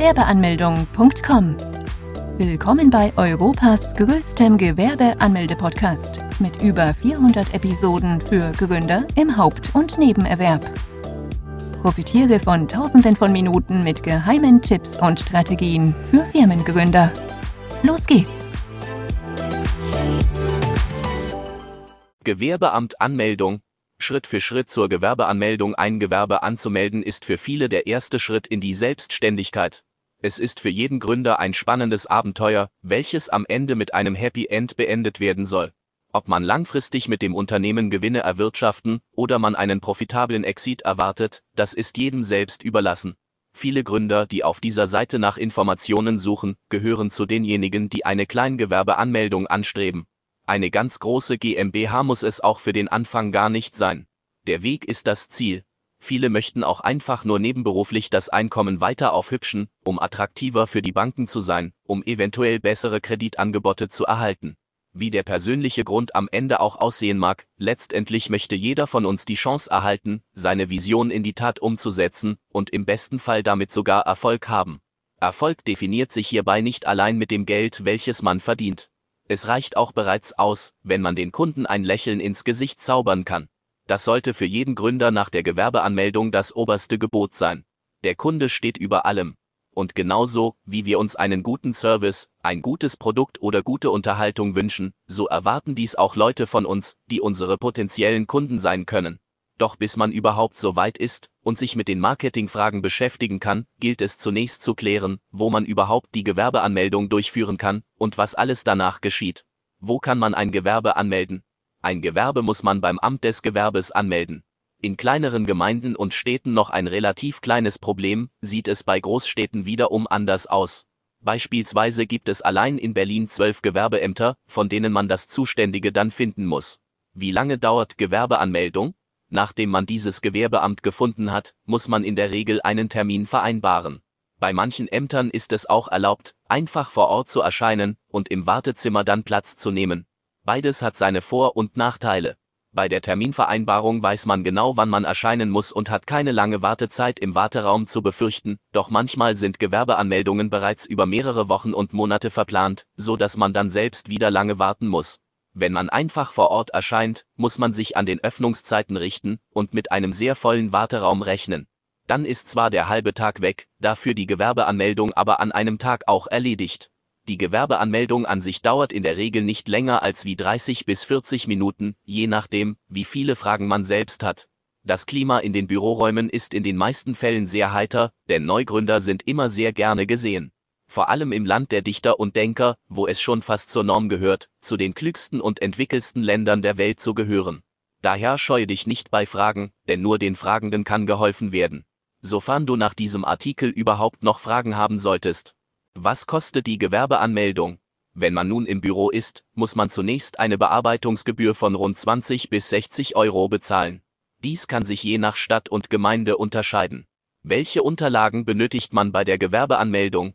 Gewerbeanmeldung.com. Willkommen bei Europas größtem Gewerbeanmelde-Podcast mit über 400 Episoden für Gründer im Haupt- und Nebenerwerb. Profitiere von Tausenden von Minuten mit geheimen Tipps und Strategien für Firmengründer. Los geht's! Gewerbeamt-Anmeldung Schritt für Schritt zur Gewerbeanmeldung ein Gewerbe anzumelden ist für viele der erste Schritt in die Selbstständigkeit. Es ist für jeden Gründer ein spannendes Abenteuer, welches am Ende mit einem Happy End beendet werden soll. Ob man langfristig mit dem Unternehmen Gewinne erwirtschaften oder man einen profitablen Exit erwartet, das ist jedem selbst überlassen. Viele Gründer, die auf dieser Seite nach Informationen suchen, gehören zu denjenigen, die eine Kleingewerbeanmeldung anstreben. Eine ganz große GmbH muss es auch für den Anfang gar nicht sein. Der Weg ist das Ziel. Viele möchten auch einfach nur nebenberuflich das Einkommen weiter aufhübschen, um attraktiver für die Banken zu sein, um eventuell bessere Kreditangebote zu erhalten. Wie der persönliche Grund am Ende auch aussehen mag, letztendlich möchte jeder von uns die Chance erhalten, seine Vision in die Tat umzusetzen und im besten Fall damit sogar Erfolg haben. Erfolg definiert sich hierbei nicht allein mit dem Geld, welches man verdient. Es reicht auch bereits aus, wenn man den Kunden ein Lächeln ins Gesicht zaubern kann. Das sollte für jeden Gründer nach der Gewerbeanmeldung das oberste Gebot sein. Der Kunde steht über allem. Und genauso, wie wir uns einen guten Service, ein gutes Produkt oder gute Unterhaltung wünschen, so erwarten dies auch Leute von uns, die unsere potenziellen Kunden sein können. Doch bis man überhaupt so weit ist und sich mit den Marketingfragen beschäftigen kann, gilt es zunächst zu klären, wo man überhaupt die Gewerbeanmeldung durchführen kann und was alles danach geschieht. Wo kann man ein Gewerbe anmelden? Ein Gewerbe muss man beim Amt des Gewerbes anmelden. In kleineren Gemeinden und Städten noch ein relativ kleines Problem, sieht es bei Großstädten wiederum anders aus. Beispielsweise gibt es allein in Berlin zwölf Gewerbeämter, von denen man das Zuständige dann finden muss. Wie lange dauert Gewerbeanmeldung? Nachdem man dieses Gewerbeamt gefunden hat, muss man in der Regel einen Termin vereinbaren. Bei manchen Ämtern ist es auch erlaubt, einfach vor Ort zu erscheinen und im Wartezimmer dann Platz zu nehmen. Beides hat seine Vor- und Nachteile. Bei der Terminvereinbarung weiß man genau, wann man erscheinen muss und hat keine lange Wartezeit im Warteraum zu befürchten, doch manchmal sind Gewerbeanmeldungen bereits über mehrere Wochen und Monate verplant, so dass man dann selbst wieder lange warten muss. Wenn man einfach vor Ort erscheint, muss man sich an den Öffnungszeiten richten und mit einem sehr vollen Warteraum rechnen. Dann ist zwar der halbe Tag weg, dafür die Gewerbeanmeldung aber an einem Tag auch erledigt. Die Gewerbeanmeldung an sich dauert in der Regel nicht länger als wie 30 bis 40 Minuten, je nachdem, wie viele Fragen man selbst hat. Das Klima in den Büroräumen ist in den meisten Fällen sehr heiter, denn Neugründer sind immer sehr gerne gesehen vor allem im Land der Dichter und Denker, wo es schon fast zur Norm gehört, zu den klügsten und entwickelsten Ländern der Welt zu gehören. Daher scheue dich nicht bei Fragen, denn nur den Fragenden kann geholfen werden. Sofern du nach diesem Artikel überhaupt noch Fragen haben solltest. Was kostet die Gewerbeanmeldung? Wenn man nun im Büro ist, muss man zunächst eine Bearbeitungsgebühr von rund 20 bis 60 Euro bezahlen. Dies kann sich je nach Stadt und Gemeinde unterscheiden. Welche Unterlagen benötigt man bei der Gewerbeanmeldung?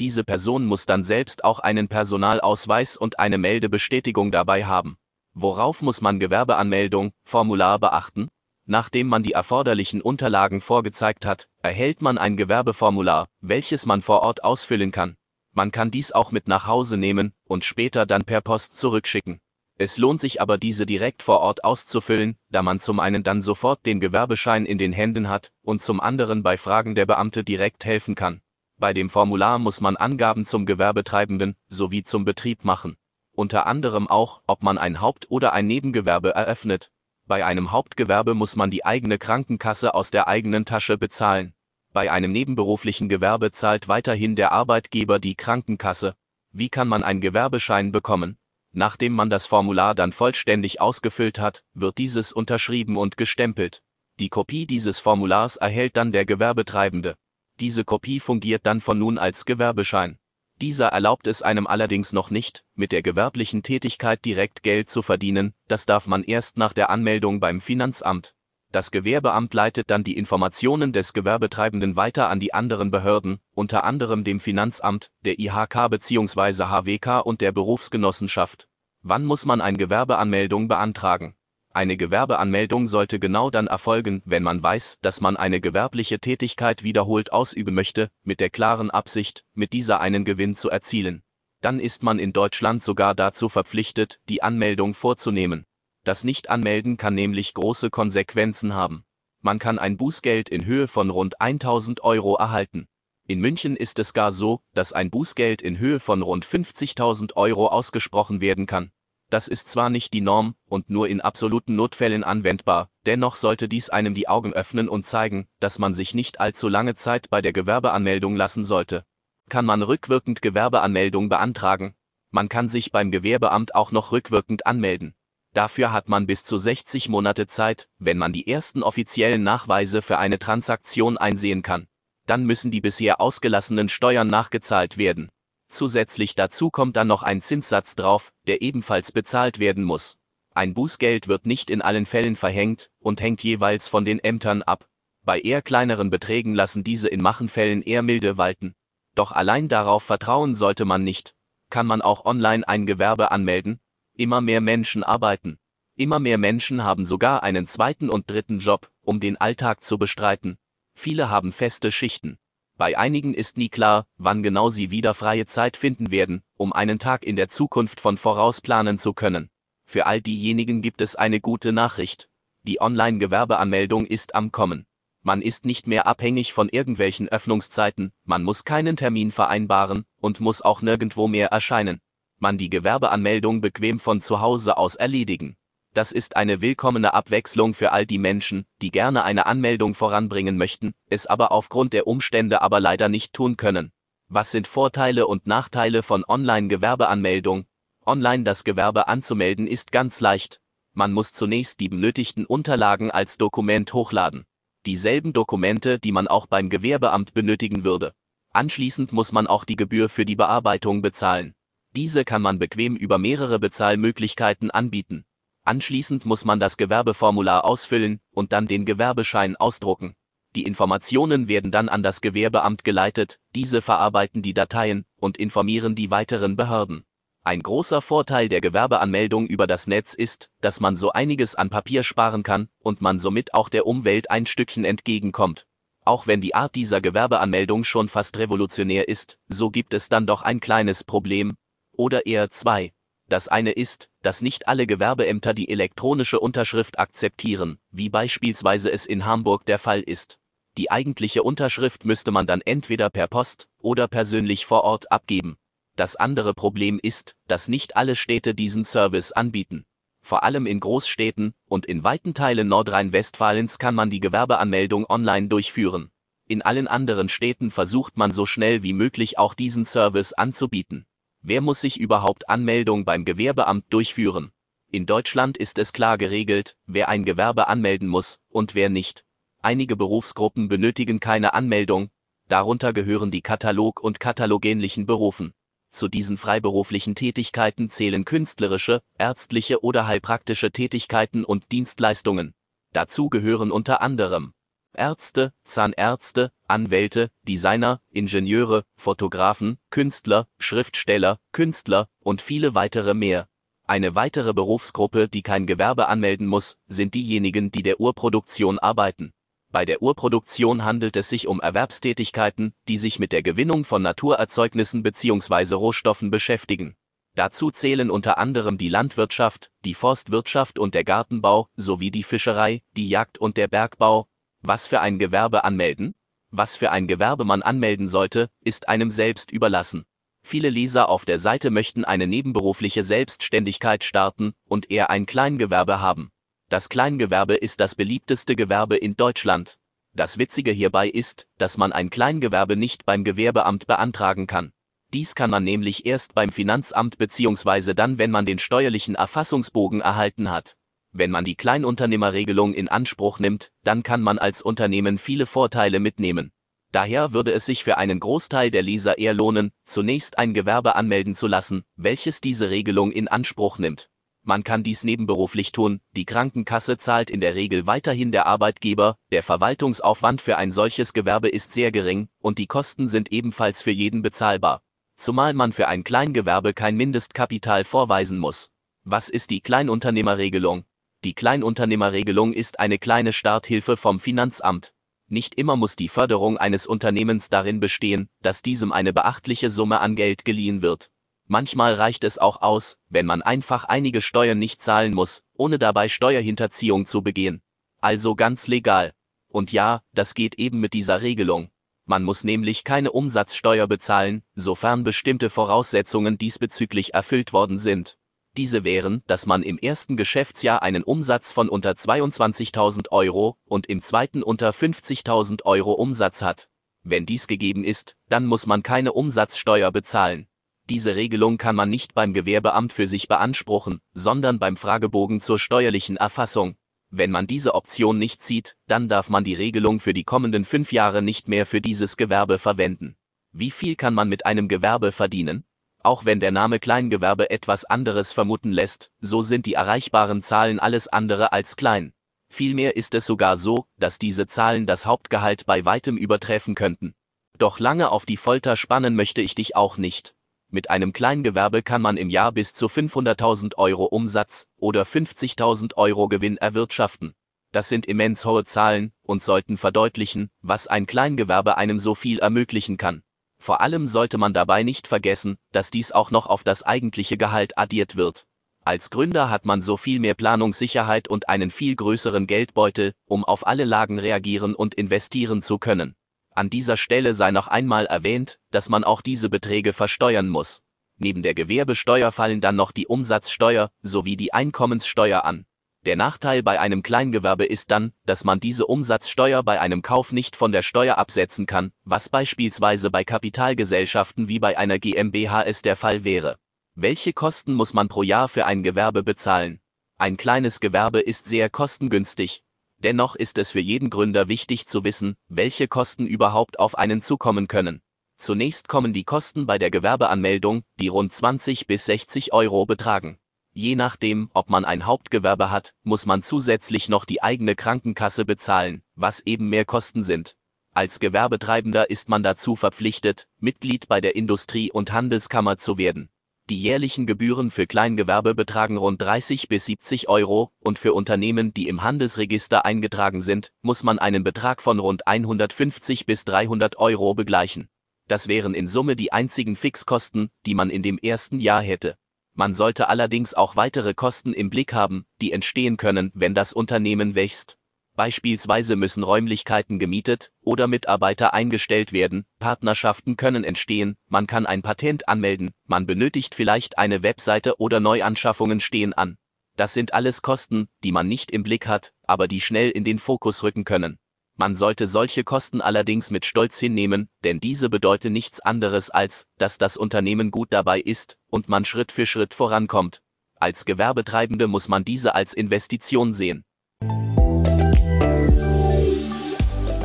Diese Person muss dann selbst auch einen Personalausweis und eine Meldebestätigung dabei haben. Worauf muss man Gewerbeanmeldung, Formular beachten? Nachdem man die erforderlichen Unterlagen vorgezeigt hat, erhält man ein Gewerbeformular, welches man vor Ort ausfüllen kann. Man kann dies auch mit nach Hause nehmen und später dann per Post zurückschicken. Es lohnt sich aber diese direkt vor Ort auszufüllen, da man zum einen dann sofort den Gewerbeschein in den Händen hat und zum anderen bei Fragen der Beamte direkt helfen kann. Bei dem Formular muss man Angaben zum Gewerbetreibenden sowie zum Betrieb machen. Unter anderem auch, ob man ein Haupt- oder ein Nebengewerbe eröffnet. Bei einem Hauptgewerbe muss man die eigene Krankenkasse aus der eigenen Tasche bezahlen. Bei einem nebenberuflichen Gewerbe zahlt weiterhin der Arbeitgeber die Krankenkasse. Wie kann man einen Gewerbeschein bekommen? Nachdem man das Formular dann vollständig ausgefüllt hat, wird dieses unterschrieben und gestempelt. Die Kopie dieses Formulars erhält dann der Gewerbetreibende. Diese Kopie fungiert dann von nun als Gewerbeschein. Dieser erlaubt es einem allerdings noch nicht, mit der gewerblichen Tätigkeit direkt Geld zu verdienen, das darf man erst nach der Anmeldung beim Finanzamt. Das Gewerbeamt leitet dann die Informationen des Gewerbetreibenden weiter an die anderen Behörden, unter anderem dem Finanzamt, der IHK bzw. HWK und der Berufsgenossenschaft. Wann muss man eine Gewerbeanmeldung beantragen? Eine Gewerbeanmeldung sollte genau dann erfolgen, wenn man weiß, dass man eine gewerbliche Tätigkeit wiederholt ausüben möchte, mit der klaren Absicht, mit dieser einen Gewinn zu erzielen. Dann ist man in Deutschland sogar dazu verpflichtet, die Anmeldung vorzunehmen. Das Nicht-Anmelden kann nämlich große Konsequenzen haben. Man kann ein Bußgeld in Höhe von rund 1000 Euro erhalten. In München ist es gar so, dass ein Bußgeld in Höhe von rund 50.000 Euro ausgesprochen werden kann. Das ist zwar nicht die Norm und nur in absoluten Notfällen anwendbar, dennoch sollte dies einem die Augen öffnen und zeigen, dass man sich nicht allzu lange Zeit bei der Gewerbeanmeldung lassen sollte. Kann man rückwirkend Gewerbeanmeldung beantragen? Man kann sich beim Gewerbeamt auch noch rückwirkend anmelden. Dafür hat man bis zu 60 Monate Zeit, wenn man die ersten offiziellen Nachweise für eine Transaktion einsehen kann. Dann müssen die bisher ausgelassenen Steuern nachgezahlt werden. Zusätzlich dazu kommt dann noch ein Zinssatz drauf, der ebenfalls bezahlt werden muss. Ein Bußgeld wird nicht in allen Fällen verhängt und hängt jeweils von den Ämtern ab. Bei eher kleineren Beträgen lassen diese in Machenfällen eher milde walten. Doch allein darauf vertrauen sollte man nicht. Kann man auch online ein Gewerbe anmelden? Immer mehr Menschen arbeiten. Immer mehr Menschen haben sogar einen zweiten und dritten Job, um den Alltag zu bestreiten. Viele haben feste Schichten. Bei einigen ist nie klar, wann genau sie wieder freie Zeit finden werden, um einen Tag in der Zukunft von voraus planen zu können. Für all diejenigen gibt es eine gute Nachricht. Die Online-Gewerbeanmeldung ist am Kommen. Man ist nicht mehr abhängig von irgendwelchen Öffnungszeiten, man muss keinen Termin vereinbaren und muss auch nirgendwo mehr erscheinen man die Gewerbeanmeldung bequem von zu Hause aus erledigen. Das ist eine willkommene Abwechslung für all die Menschen, die gerne eine Anmeldung voranbringen möchten, es aber aufgrund der Umstände aber leider nicht tun können. Was sind Vorteile und Nachteile von Online-Gewerbeanmeldung? Online das Gewerbe anzumelden ist ganz leicht. Man muss zunächst die benötigten Unterlagen als Dokument hochladen. Dieselben Dokumente, die man auch beim Gewerbeamt benötigen würde. Anschließend muss man auch die Gebühr für die Bearbeitung bezahlen. Diese kann man bequem über mehrere Bezahlmöglichkeiten anbieten. Anschließend muss man das Gewerbeformular ausfüllen und dann den Gewerbeschein ausdrucken. Die Informationen werden dann an das Gewerbeamt geleitet, diese verarbeiten die Dateien und informieren die weiteren Behörden. Ein großer Vorteil der Gewerbeanmeldung über das Netz ist, dass man so einiges an Papier sparen kann und man somit auch der Umwelt ein Stückchen entgegenkommt. Auch wenn die Art dieser Gewerbeanmeldung schon fast revolutionär ist, so gibt es dann doch ein kleines Problem, oder eher zwei. Das eine ist, dass nicht alle Gewerbeämter die elektronische Unterschrift akzeptieren, wie beispielsweise es in Hamburg der Fall ist. Die eigentliche Unterschrift müsste man dann entweder per Post oder persönlich vor Ort abgeben. Das andere Problem ist, dass nicht alle Städte diesen Service anbieten. Vor allem in Großstädten und in weiten Teilen Nordrhein-Westfalens kann man die Gewerbeanmeldung online durchführen. In allen anderen Städten versucht man so schnell wie möglich auch diesen Service anzubieten. Wer muss sich überhaupt Anmeldung beim Gewerbeamt durchführen? In Deutschland ist es klar geregelt, wer ein Gewerbe anmelden muss und wer nicht. Einige Berufsgruppen benötigen keine Anmeldung, darunter gehören die Katalog- und katalogähnlichen Berufen. Zu diesen freiberuflichen Tätigkeiten zählen künstlerische, ärztliche oder heilpraktische Tätigkeiten und Dienstleistungen. Dazu gehören unter anderem Ärzte, Zahnärzte, Anwälte, Designer, Ingenieure, Fotografen, Künstler, Schriftsteller, Künstler und viele weitere mehr. Eine weitere Berufsgruppe, die kein Gewerbe anmelden muss, sind diejenigen, die der Urproduktion arbeiten. Bei der Urproduktion handelt es sich um Erwerbstätigkeiten, die sich mit der Gewinnung von Naturerzeugnissen bzw. Rohstoffen beschäftigen. Dazu zählen unter anderem die Landwirtschaft, die Forstwirtschaft und der Gartenbau sowie die Fischerei, die Jagd und der Bergbau, was für ein Gewerbe anmelden? Was für ein Gewerbe man anmelden sollte, ist einem selbst überlassen. Viele Leser auf der Seite möchten eine nebenberufliche Selbstständigkeit starten und eher ein Kleingewerbe haben. Das Kleingewerbe ist das beliebteste Gewerbe in Deutschland. Das Witzige hierbei ist, dass man ein Kleingewerbe nicht beim Gewerbeamt beantragen kann. Dies kann man nämlich erst beim Finanzamt bzw. dann, wenn man den steuerlichen Erfassungsbogen erhalten hat. Wenn man die Kleinunternehmerregelung in Anspruch nimmt, dann kann man als Unternehmen viele Vorteile mitnehmen. Daher würde es sich für einen Großteil der Leser eher lohnen, zunächst ein Gewerbe anmelden zu lassen, welches diese Regelung in Anspruch nimmt. Man kann dies nebenberuflich tun, die Krankenkasse zahlt in der Regel weiterhin der Arbeitgeber, der Verwaltungsaufwand für ein solches Gewerbe ist sehr gering und die Kosten sind ebenfalls für jeden bezahlbar. Zumal man für ein Kleingewerbe kein Mindestkapital vorweisen muss. Was ist die Kleinunternehmerregelung? Die Kleinunternehmerregelung ist eine kleine Starthilfe vom Finanzamt. Nicht immer muss die Förderung eines Unternehmens darin bestehen, dass diesem eine beachtliche Summe an Geld geliehen wird. Manchmal reicht es auch aus, wenn man einfach einige Steuern nicht zahlen muss, ohne dabei Steuerhinterziehung zu begehen. Also ganz legal. Und ja, das geht eben mit dieser Regelung. Man muss nämlich keine Umsatzsteuer bezahlen, sofern bestimmte Voraussetzungen diesbezüglich erfüllt worden sind. Diese wären, dass man im ersten Geschäftsjahr einen Umsatz von unter 22.000 Euro und im zweiten unter 50.000 Euro Umsatz hat. Wenn dies gegeben ist, dann muss man keine Umsatzsteuer bezahlen. Diese Regelung kann man nicht beim Gewerbeamt für sich beanspruchen, sondern beim Fragebogen zur steuerlichen Erfassung. Wenn man diese Option nicht zieht, dann darf man die Regelung für die kommenden fünf Jahre nicht mehr für dieses Gewerbe verwenden. Wie viel kann man mit einem Gewerbe verdienen? Auch wenn der Name Kleingewerbe etwas anderes vermuten lässt, so sind die erreichbaren Zahlen alles andere als klein. Vielmehr ist es sogar so, dass diese Zahlen das Hauptgehalt bei weitem übertreffen könnten. Doch lange auf die Folter spannen möchte ich dich auch nicht. Mit einem Kleingewerbe kann man im Jahr bis zu 500.000 Euro Umsatz oder 50.000 Euro Gewinn erwirtschaften. Das sind immens hohe Zahlen und sollten verdeutlichen, was ein Kleingewerbe einem so viel ermöglichen kann. Vor allem sollte man dabei nicht vergessen, dass dies auch noch auf das eigentliche Gehalt addiert wird. Als Gründer hat man so viel mehr Planungssicherheit und einen viel größeren Geldbeutel, um auf alle Lagen reagieren und investieren zu können. An dieser Stelle sei noch einmal erwähnt, dass man auch diese Beträge versteuern muss. Neben der Gewerbesteuer fallen dann noch die Umsatzsteuer sowie die Einkommenssteuer an. Der Nachteil bei einem Kleingewerbe ist dann, dass man diese Umsatzsteuer bei einem Kauf nicht von der Steuer absetzen kann, was beispielsweise bei Kapitalgesellschaften wie bei einer GmbH es der Fall wäre. Welche Kosten muss man pro Jahr für ein Gewerbe bezahlen? Ein kleines Gewerbe ist sehr kostengünstig, Dennoch ist es für jeden Gründer wichtig zu wissen, welche Kosten überhaupt auf einen zukommen können. Zunächst kommen die Kosten bei der Gewerbeanmeldung, die rund 20 bis 60 Euro betragen. Je nachdem, ob man ein Hauptgewerbe hat, muss man zusätzlich noch die eigene Krankenkasse bezahlen, was eben mehr Kosten sind. Als Gewerbetreibender ist man dazu verpflichtet, Mitglied bei der Industrie- und Handelskammer zu werden. Die jährlichen Gebühren für Kleingewerbe betragen rund 30 bis 70 Euro und für Unternehmen, die im Handelsregister eingetragen sind, muss man einen Betrag von rund 150 bis 300 Euro begleichen. Das wären in Summe die einzigen Fixkosten, die man in dem ersten Jahr hätte. Man sollte allerdings auch weitere Kosten im Blick haben, die entstehen können, wenn das Unternehmen wächst. Beispielsweise müssen Räumlichkeiten gemietet oder Mitarbeiter eingestellt werden, Partnerschaften können entstehen, man kann ein Patent anmelden, man benötigt vielleicht eine Webseite oder Neuanschaffungen stehen an. Das sind alles Kosten, die man nicht im Blick hat, aber die schnell in den Fokus rücken können. Man sollte solche Kosten allerdings mit Stolz hinnehmen, denn diese bedeuten nichts anderes als, dass das Unternehmen gut dabei ist und man Schritt für Schritt vorankommt. Als Gewerbetreibende muss man diese als Investition sehen.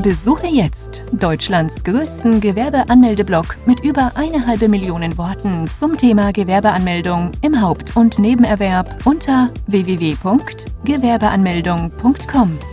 Besuche jetzt Deutschlands größten Gewerbeanmeldeblock mit über eine halbe Million Worten zum Thema Gewerbeanmeldung im Haupt- und Nebenerwerb unter www.gewerbeanmeldung.com.